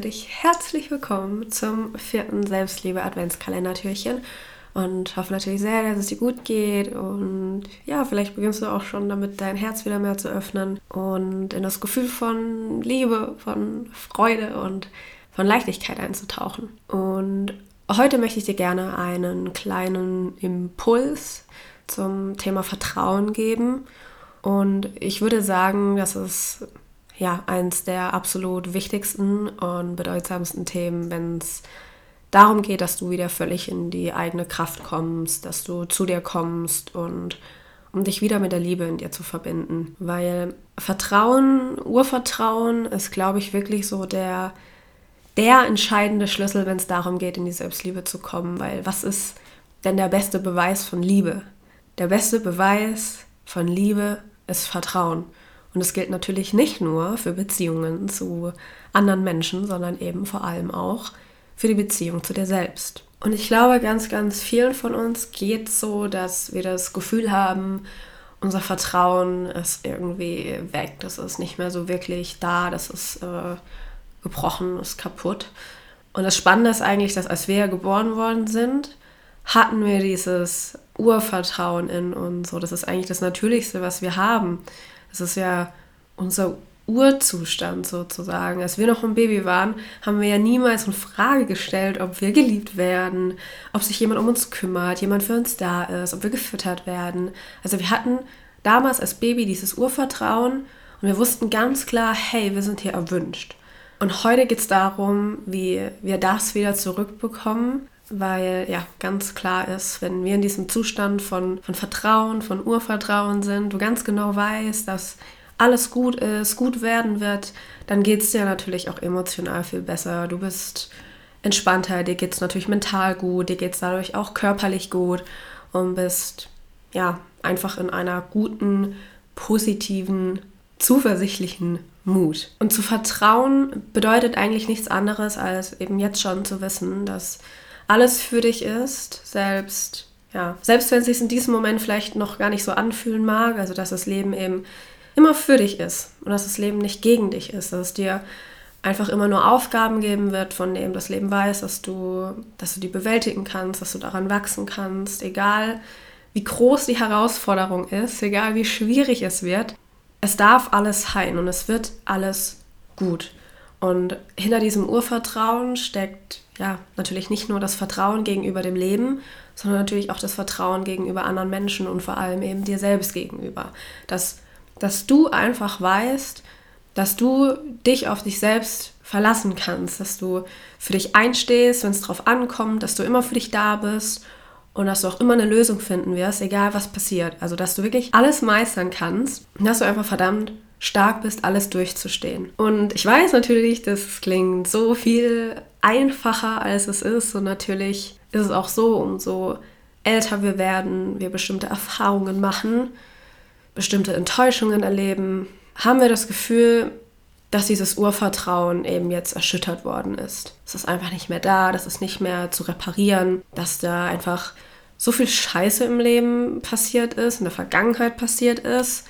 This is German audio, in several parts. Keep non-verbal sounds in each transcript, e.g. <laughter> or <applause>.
Heiße dich herzlich willkommen zum vierten Selbstliebe-Adventskalendertürchen und hoffe natürlich sehr, dass es dir gut geht und ja, vielleicht beginnst du auch schon damit, dein Herz wieder mehr zu öffnen und in das Gefühl von Liebe, von Freude und von Leichtigkeit einzutauchen. Und heute möchte ich dir gerne einen kleinen Impuls zum Thema Vertrauen geben. Und ich würde sagen, dass es ja eins der absolut wichtigsten und bedeutsamsten Themen, wenn es darum geht, dass du wieder völlig in die eigene Kraft kommst, dass du zu dir kommst und um dich wieder mit der Liebe in dir zu verbinden. Weil Vertrauen, Urvertrauen ist, glaube ich, wirklich so der, der entscheidende Schlüssel, wenn es darum geht, in die Selbstliebe zu kommen. Weil was ist denn der beste Beweis von Liebe? Der beste Beweis von Liebe ist Vertrauen. Und es gilt natürlich nicht nur für Beziehungen zu anderen Menschen, sondern eben vor allem auch für die Beziehung zu dir selbst. Und ich glaube, ganz, ganz vielen von uns geht so, dass wir das Gefühl haben, unser Vertrauen ist irgendwie weg, das ist nicht mehr so wirklich da, das ist äh, gebrochen, ist kaputt. Und das Spannende ist eigentlich, dass als wir geboren worden sind, hatten wir dieses Urvertrauen in uns. So, das ist eigentlich das Natürlichste, was wir haben. Das ist ja unser Urzustand sozusagen. Als wir noch ein Baby waren, haben wir ja niemals in Frage gestellt, ob wir geliebt werden, ob sich jemand um uns kümmert, jemand für uns da ist, ob wir gefüttert werden. Also wir hatten damals als Baby dieses Urvertrauen und wir wussten ganz klar, hey, wir sind hier erwünscht. Und heute geht es darum, wie wir das wieder zurückbekommen, weil ja ganz klar ist, wenn wir in diesem Zustand von, von Vertrauen, von Urvertrauen sind, du ganz genau weißt, dass alles gut ist, gut werden wird, dann geht es dir natürlich auch emotional viel besser. Du bist entspannter, dir geht es natürlich mental gut, dir geht es dadurch auch körperlich gut und bist ja einfach in einer guten, positiven, zuversichtlichen Mut. Und zu vertrauen bedeutet eigentlich nichts anderes, als eben jetzt schon zu wissen, dass alles für dich ist, selbst ja, selbst wenn es sich in diesem Moment vielleicht noch gar nicht so anfühlen mag, also dass das Leben eben immer für dich ist und dass das Leben nicht gegen dich ist, dass es dir einfach immer nur Aufgaben geben wird, von denen das Leben weiß, dass du, dass du die bewältigen kannst, dass du daran wachsen kannst, egal wie groß die Herausforderung ist, egal wie schwierig es wird. Es darf alles heilen und es wird alles gut. Und hinter diesem Urvertrauen steckt ja natürlich nicht nur das Vertrauen gegenüber dem Leben, sondern natürlich auch das Vertrauen gegenüber anderen Menschen und vor allem eben dir selbst gegenüber. Dass dass du einfach weißt, dass du dich auf dich selbst verlassen kannst, dass du für dich einstehst, wenn es drauf ankommt, dass du immer für dich da bist und dass du auch immer eine Lösung finden wirst, egal was passiert. Also, dass du wirklich alles meistern kannst und dass du einfach verdammt stark bist, alles durchzustehen. Und ich weiß natürlich, das klingt so viel einfacher, als es ist. Und natürlich ist es auch so, umso älter wir werden, wir bestimmte Erfahrungen machen, bestimmte Enttäuschungen erleben, haben wir das Gefühl, dass dieses Urvertrauen eben jetzt erschüttert worden ist. Es ist einfach nicht mehr da, das ist nicht mehr zu reparieren, dass da einfach so viel Scheiße im Leben passiert ist, in der Vergangenheit passiert ist.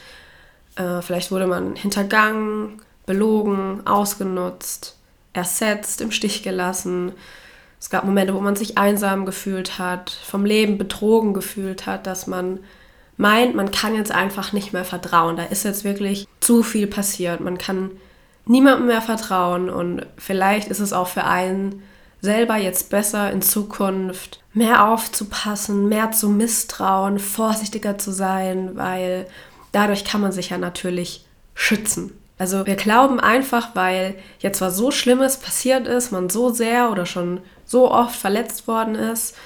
Äh, vielleicht wurde man hintergangen, belogen, ausgenutzt, ersetzt, im Stich gelassen. Es gab Momente, wo man sich einsam gefühlt hat, vom Leben betrogen gefühlt hat, dass man meint, man kann jetzt einfach nicht mehr vertrauen. Da ist jetzt wirklich zu viel passiert. Man kann niemandem mehr vertrauen und vielleicht ist es auch für einen selber jetzt besser in Zukunft mehr aufzupassen, mehr zu misstrauen, vorsichtiger zu sein, weil dadurch kann man sich ja natürlich schützen. Also wir glauben einfach, weil jetzt was so Schlimmes passiert ist, man so sehr oder schon so oft verletzt worden ist,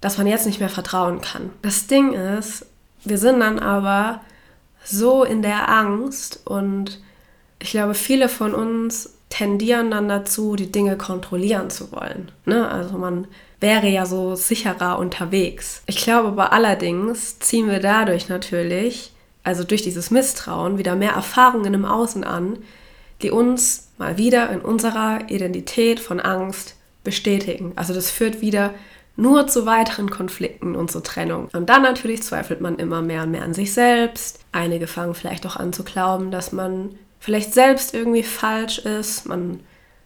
dass man jetzt nicht mehr vertrauen kann. Das Ding ist, wir sind dann aber so in der Angst und ich glaube, viele von uns tendieren dann dazu, die Dinge kontrollieren zu wollen. Ne? Also man wäre ja so sicherer unterwegs. Ich glaube aber allerdings ziehen wir dadurch natürlich, also durch dieses Misstrauen, wieder mehr Erfahrungen im Außen an, die uns mal wieder in unserer Identität von Angst bestätigen. Also das führt wieder nur zu weiteren Konflikten und zur Trennung. Und dann natürlich zweifelt man immer mehr und mehr an sich selbst. Einige fangen vielleicht auch an zu glauben, dass man vielleicht selbst irgendwie falsch ist, man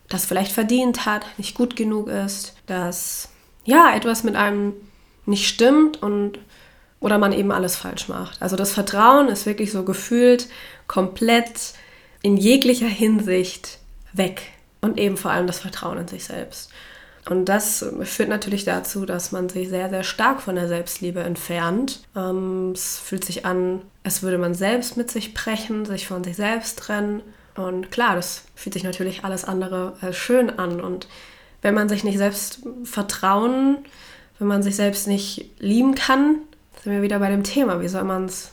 das vielleicht verdient hat, nicht gut genug ist, dass ja etwas mit einem nicht stimmt und oder man eben alles falsch macht. Also das Vertrauen ist wirklich so gefühlt komplett in jeglicher Hinsicht weg und eben vor allem das Vertrauen in sich selbst. Und das führt natürlich dazu, dass man sich sehr, sehr stark von der Selbstliebe entfernt. Ähm, es fühlt sich an, als würde man selbst mit sich brechen, sich von sich selbst trennen. Und klar, das fühlt sich natürlich alles andere als schön an. Und wenn man sich nicht selbst vertrauen, wenn man sich selbst nicht lieben kann, sind wir wieder bei dem Thema, wie soll man es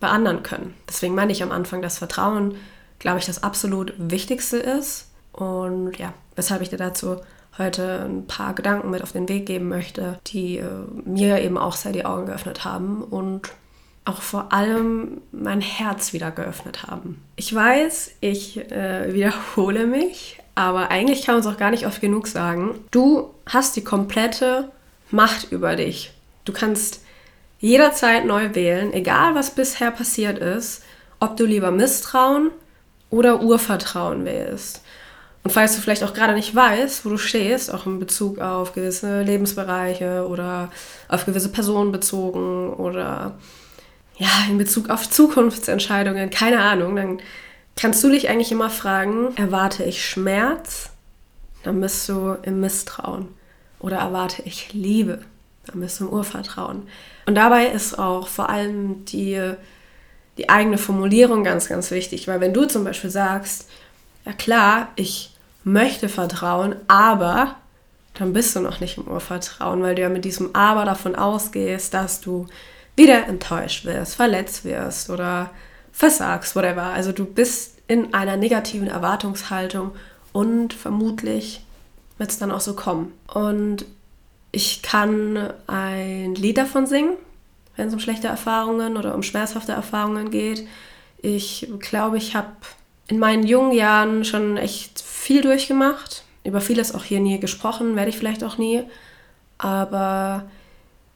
bei anderen können. Deswegen meine ich am Anfang, dass Vertrauen, glaube ich, das absolut Wichtigste ist. Und ja, weshalb ich dir dazu heute ein paar Gedanken mit auf den Weg geben möchte, die äh, mir eben auch sehr die Augen geöffnet haben und auch vor allem mein Herz wieder geöffnet haben. Ich weiß, ich äh, wiederhole mich, aber eigentlich kann man es auch gar nicht oft genug sagen. Du hast die komplette Macht über dich. Du kannst jederzeit neu wählen, egal was bisher passiert ist, ob du lieber Misstrauen oder Urvertrauen wählst. Und falls du vielleicht auch gerade nicht weißt, wo du stehst, auch in Bezug auf gewisse Lebensbereiche oder auf gewisse Personen bezogen oder ja, in Bezug auf Zukunftsentscheidungen, keine Ahnung, dann kannst du dich eigentlich immer fragen, erwarte ich Schmerz? Dann bist du im Misstrauen. Oder erwarte ich Liebe? Dann bist du im Urvertrauen. Und dabei ist auch vor allem die, die eigene Formulierung ganz, ganz wichtig, weil wenn du zum Beispiel sagst, ja klar, ich möchte vertrauen, aber dann bist du noch nicht im Urvertrauen, weil du ja mit diesem Aber davon ausgehst, dass du wieder enttäuscht wirst, verletzt wirst oder versagst, whatever. Also du bist in einer negativen Erwartungshaltung und vermutlich wird es dann auch so kommen. Und ich kann ein Lied davon singen, wenn es um schlechte Erfahrungen oder um schmerzhafte Erfahrungen geht. Ich glaube, ich habe in meinen jungen Jahren schon echt viel durchgemacht. Über vieles auch hier nie gesprochen, werde ich vielleicht auch nie. Aber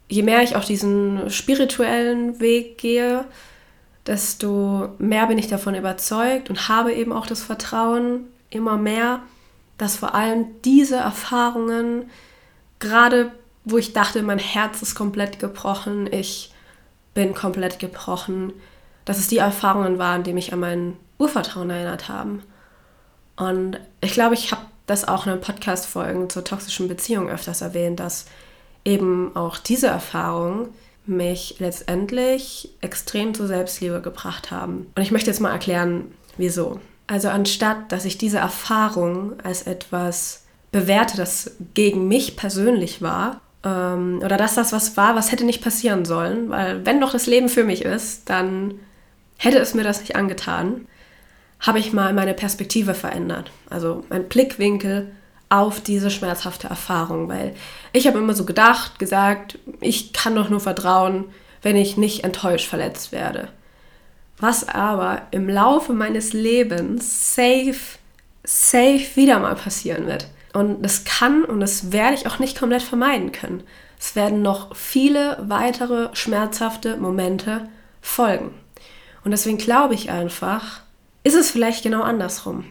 je mehr ich auch diesen spirituellen Weg gehe, desto mehr bin ich davon überzeugt und habe eben auch das Vertrauen immer mehr, dass vor allem diese Erfahrungen, gerade wo ich dachte, mein Herz ist komplett gebrochen, ich bin komplett gebrochen, dass es die Erfahrungen waren, die mich an mein Urvertrauen erinnert haben. Und ich glaube, ich habe das auch in den Podcast-Folgen zur toxischen Beziehung öfters erwähnt, dass eben auch diese Erfahrungen mich letztendlich extrem zur Selbstliebe gebracht haben. Und ich möchte jetzt mal erklären, wieso. Also anstatt, dass ich diese Erfahrung als etwas bewerte, das gegen mich persönlich war, ähm, oder dass das was war, was hätte nicht passieren sollen, weil wenn doch das Leben für mich ist, dann hätte es mir das nicht angetan, habe ich mal meine Perspektive verändert. Also mein Blickwinkel auf diese schmerzhafte Erfahrung, weil ich habe immer so gedacht, gesagt, ich kann doch nur vertrauen, wenn ich nicht enttäuscht verletzt werde. Was aber im Laufe meines Lebens safe, safe wieder mal passieren wird. Und das kann und das werde ich auch nicht komplett vermeiden können. Es werden noch viele weitere schmerzhafte Momente folgen. Und deswegen glaube ich einfach, ist es vielleicht genau andersrum.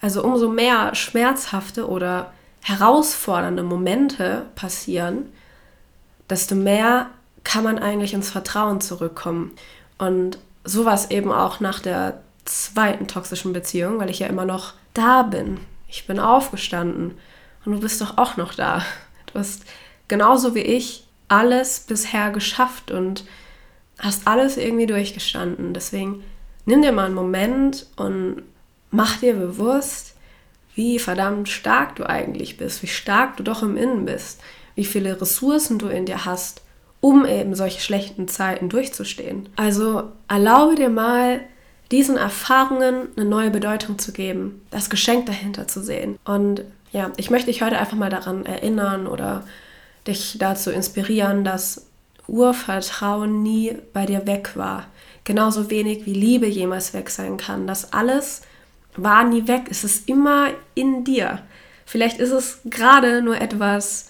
Also umso mehr schmerzhafte oder herausfordernde Momente passieren, desto mehr kann man eigentlich ins Vertrauen zurückkommen. Und sowas eben auch nach der zweiten toxischen Beziehung, weil ich ja immer noch da bin. Ich bin aufgestanden und du bist doch auch noch da. Du hast genauso wie ich alles bisher geschafft und hast alles irgendwie durchgestanden. Deswegen nimm dir mal einen Moment und mach dir bewusst, wie verdammt stark du eigentlich bist, wie stark du doch im Innen bist, wie viele Ressourcen du in dir hast, um eben solche schlechten Zeiten durchzustehen. Also erlaube dir mal, diesen Erfahrungen eine neue Bedeutung zu geben, das Geschenk dahinter zu sehen. Und ja, ich möchte dich heute einfach mal daran erinnern oder dich dazu inspirieren, dass Urvertrauen nie bei dir weg war. Genauso wenig wie Liebe jemals weg sein kann. Das alles war nie weg. Es ist immer in dir. Vielleicht ist es gerade nur etwas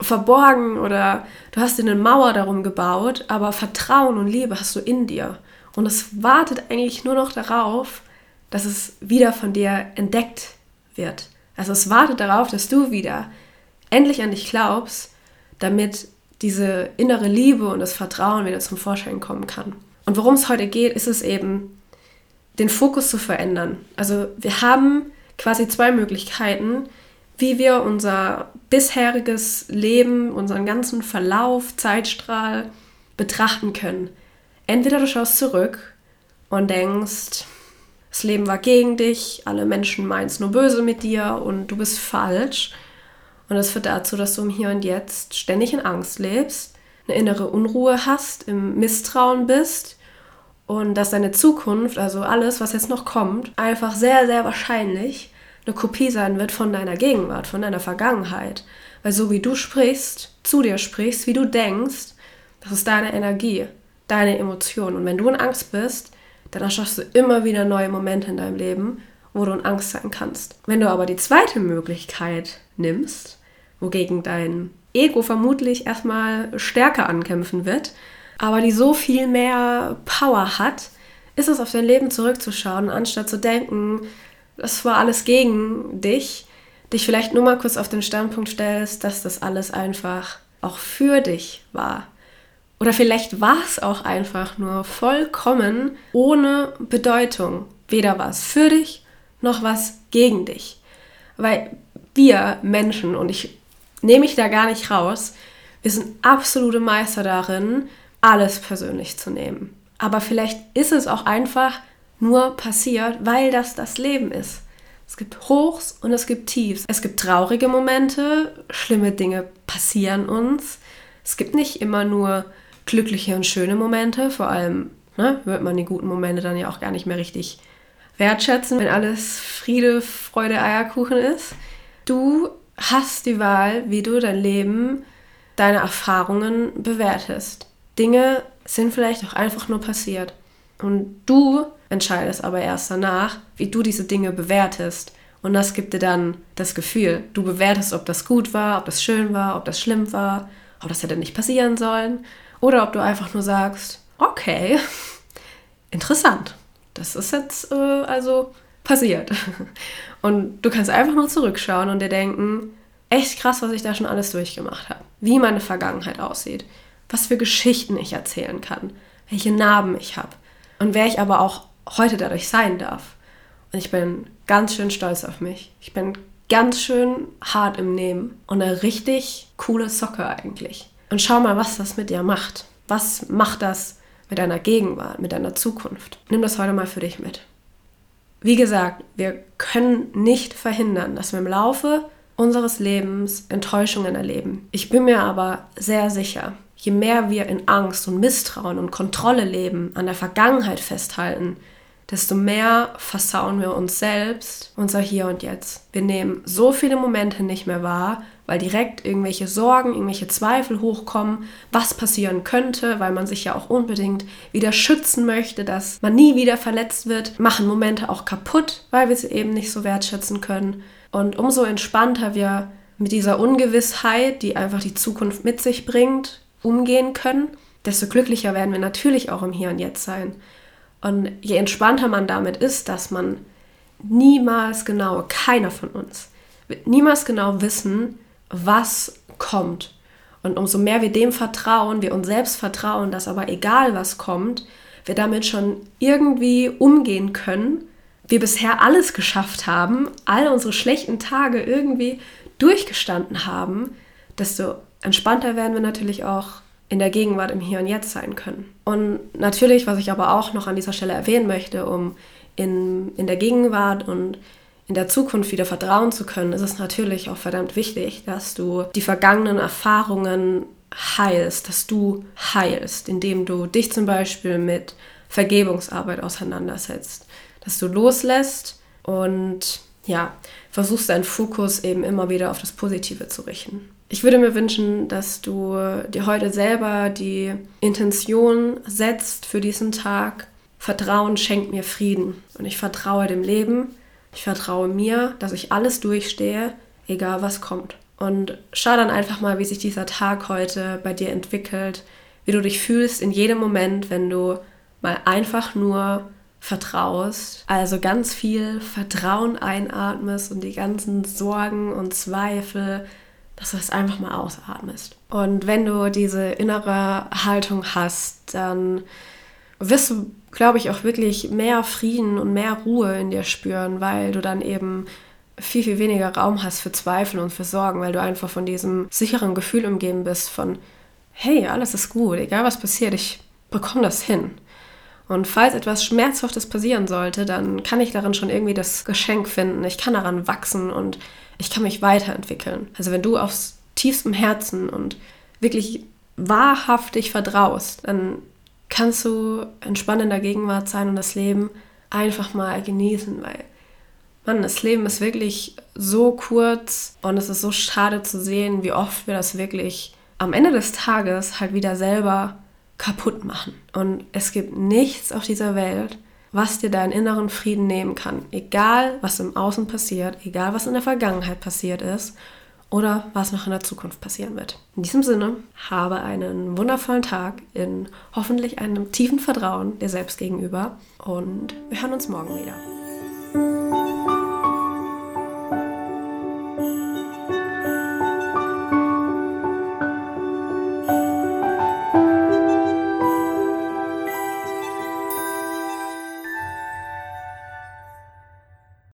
verborgen oder du hast dir eine Mauer darum gebaut, aber Vertrauen und Liebe hast du in dir. Und es wartet eigentlich nur noch darauf, dass es wieder von dir entdeckt wird. Also es wartet darauf, dass du wieder endlich an dich glaubst, damit diese innere Liebe und das Vertrauen wieder zum Vorschein kommen kann. Und worum es heute geht, ist es eben, den Fokus zu verändern. Also wir haben quasi zwei Möglichkeiten, wie wir unser bisheriges Leben, unseren ganzen Verlauf, Zeitstrahl betrachten können. Entweder du schaust zurück und denkst, das Leben war gegen dich, alle Menschen meinen es nur böse mit dir und du bist falsch. Und das führt dazu, dass du im Hier und Jetzt ständig in Angst lebst, eine innere Unruhe hast, im Misstrauen bist und dass deine Zukunft, also alles, was jetzt noch kommt, einfach sehr, sehr wahrscheinlich eine Kopie sein wird von deiner Gegenwart, von deiner Vergangenheit. Weil so wie du sprichst, zu dir sprichst, wie du denkst, das ist deine Energie, deine Emotion. Und wenn du in Angst bist, dann erschaffst du immer wieder neue Momente in deinem Leben, wo du in Angst sein kannst. Wenn du aber die zweite Möglichkeit nimmst, wogegen dein Ego vermutlich erstmal stärker ankämpfen wird, aber die so viel mehr Power hat, ist es auf dein Leben zurückzuschauen, anstatt zu denken, das war alles gegen dich, dich vielleicht nur mal kurz auf den Standpunkt stellst, dass das alles einfach auch für dich war. Oder vielleicht war es auch einfach nur vollkommen ohne Bedeutung. Weder was für dich noch was gegen dich. Weil wir Menschen, und ich nehme mich da gar nicht raus, wir sind absolute Meister darin, alles persönlich zu nehmen. Aber vielleicht ist es auch einfach nur passiert, weil das das Leben ist. Es gibt Hochs und es gibt Tiefs. Es gibt traurige Momente, schlimme Dinge passieren uns. Es gibt nicht immer nur glückliche und schöne Momente, vor allem ne, wird man die guten Momente dann ja auch gar nicht mehr richtig wertschätzen, wenn alles Friede, Freude, Eierkuchen ist. Du hast die Wahl, wie du dein Leben, deine Erfahrungen bewertest. Dinge sind vielleicht auch einfach nur passiert. Und du entscheidest aber erst danach, wie du diese Dinge bewertest. Und das gibt dir dann das Gefühl. Du bewertest, ob das gut war, ob das schön war, ob das schlimm war, ob das hätte nicht passieren sollen. Oder ob du einfach nur sagst, okay, <laughs> interessant. Das ist jetzt äh, also passiert. <laughs> Und du kannst einfach nur zurückschauen und dir denken, echt krass, was ich da schon alles durchgemacht habe. Wie meine Vergangenheit aussieht. Was für Geschichten ich erzählen kann. Welche Narben ich habe. Und wer ich aber auch heute dadurch sein darf. Und ich bin ganz schön stolz auf mich. Ich bin ganz schön hart im Nehmen und eine richtig coole Socke eigentlich. Und schau mal, was das mit dir macht. Was macht das mit deiner Gegenwart, mit deiner Zukunft? Nimm das heute mal für dich mit. Wie gesagt, wir können nicht verhindern, dass wir im Laufe unseres Lebens Enttäuschungen erleben. Ich bin mir aber sehr sicher, je mehr wir in Angst und Misstrauen und Kontrolle leben, an der Vergangenheit festhalten, desto mehr versauen wir uns selbst unser Hier und Jetzt. Wir nehmen so viele Momente nicht mehr wahr, weil direkt irgendwelche Sorgen, irgendwelche Zweifel hochkommen, was passieren könnte, weil man sich ja auch unbedingt wieder schützen möchte, dass man nie wieder verletzt wird, machen Momente auch kaputt, weil wir sie eben nicht so wertschätzen können. Und umso entspannter wir mit dieser Ungewissheit, die einfach die Zukunft mit sich bringt, umgehen können, desto glücklicher werden wir natürlich auch im Hier und Jetzt sein. Und je entspannter man damit ist, dass man niemals genau, keiner von uns wird niemals genau wissen, was kommt. Und umso mehr wir dem vertrauen, wir uns selbst vertrauen, dass aber egal was kommt, wir damit schon irgendwie umgehen können, wir bisher alles geschafft haben, all unsere schlechten Tage irgendwie durchgestanden haben, desto entspannter werden wir natürlich auch in der Gegenwart, im Hier und Jetzt sein können. Und natürlich, was ich aber auch noch an dieser Stelle erwähnen möchte, um in, in der Gegenwart und in der Zukunft wieder vertrauen zu können, ist es natürlich auch verdammt wichtig, dass du die vergangenen Erfahrungen heilst, dass du heilst, indem du dich zum Beispiel mit Vergebungsarbeit auseinandersetzt, dass du loslässt und ja, versuchst deinen Fokus eben immer wieder auf das Positive zu richten. Ich würde mir wünschen, dass du dir heute selber die Intention setzt für diesen Tag. Vertrauen schenkt mir Frieden. Und ich vertraue dem Leben. Ich vertraue mir, dass ich alles durchstehe, egal was kommt. Und schau dann einfach mal, wie sich dieser Tag heute bei dir entwickelt, wie du dich fühlst in jedem Moment, wenn du mal einfach nur vertraust, also ganz viel Vertrauen einatmest und die ganzen Sorgen und Zweifel, dass du es einfach mal ausatmest. Und wenn du diese innere Haltung hast, dann wirst du, glaube ich, auch wirklich mehr Frieden und mehr Ruhe in dir spüren, weil du dann eben viel, viel weniger Raum hast für Zweifel und für Sorgen, weil du einfach von diesem sicheren Gefühl umgeben bist von, hey, alles ist gut, egal was passiert, ich bekomme das hin. Und falls etwas Schmerzhaftes passieren sollte, dann kann ich darin schon irgendwie das Geschenk finden. Ich kann daran wachsen und ich kann mich weiterentwickeln. Also wenn du aufs tiefstem Herzen und wirklich wahrhaftig vertraust, dann kannst du entspannt in der Gegenwart sein und das Leben einfach mal genießen, weil Mann, das Leben ist wirklich so kurz und es ist so schade zu sehen, wie oft wir das wirklich am Ende des Tages halt wieder selber kaputt machen. Und es gibt nichts auf dieser Welt, was dir deinen inneren Frieden nehmen kann. Egal, was im Außen passiert, egal, was in der Vergangenheit passiert ist oder was noch in der Zukunft passieren wird. In diesem Sinne, habe einen wundervollen Tag in hoffentlich einem tiefen Vertrauen dir selbst gegenüber und wir hören uns morgen wieder.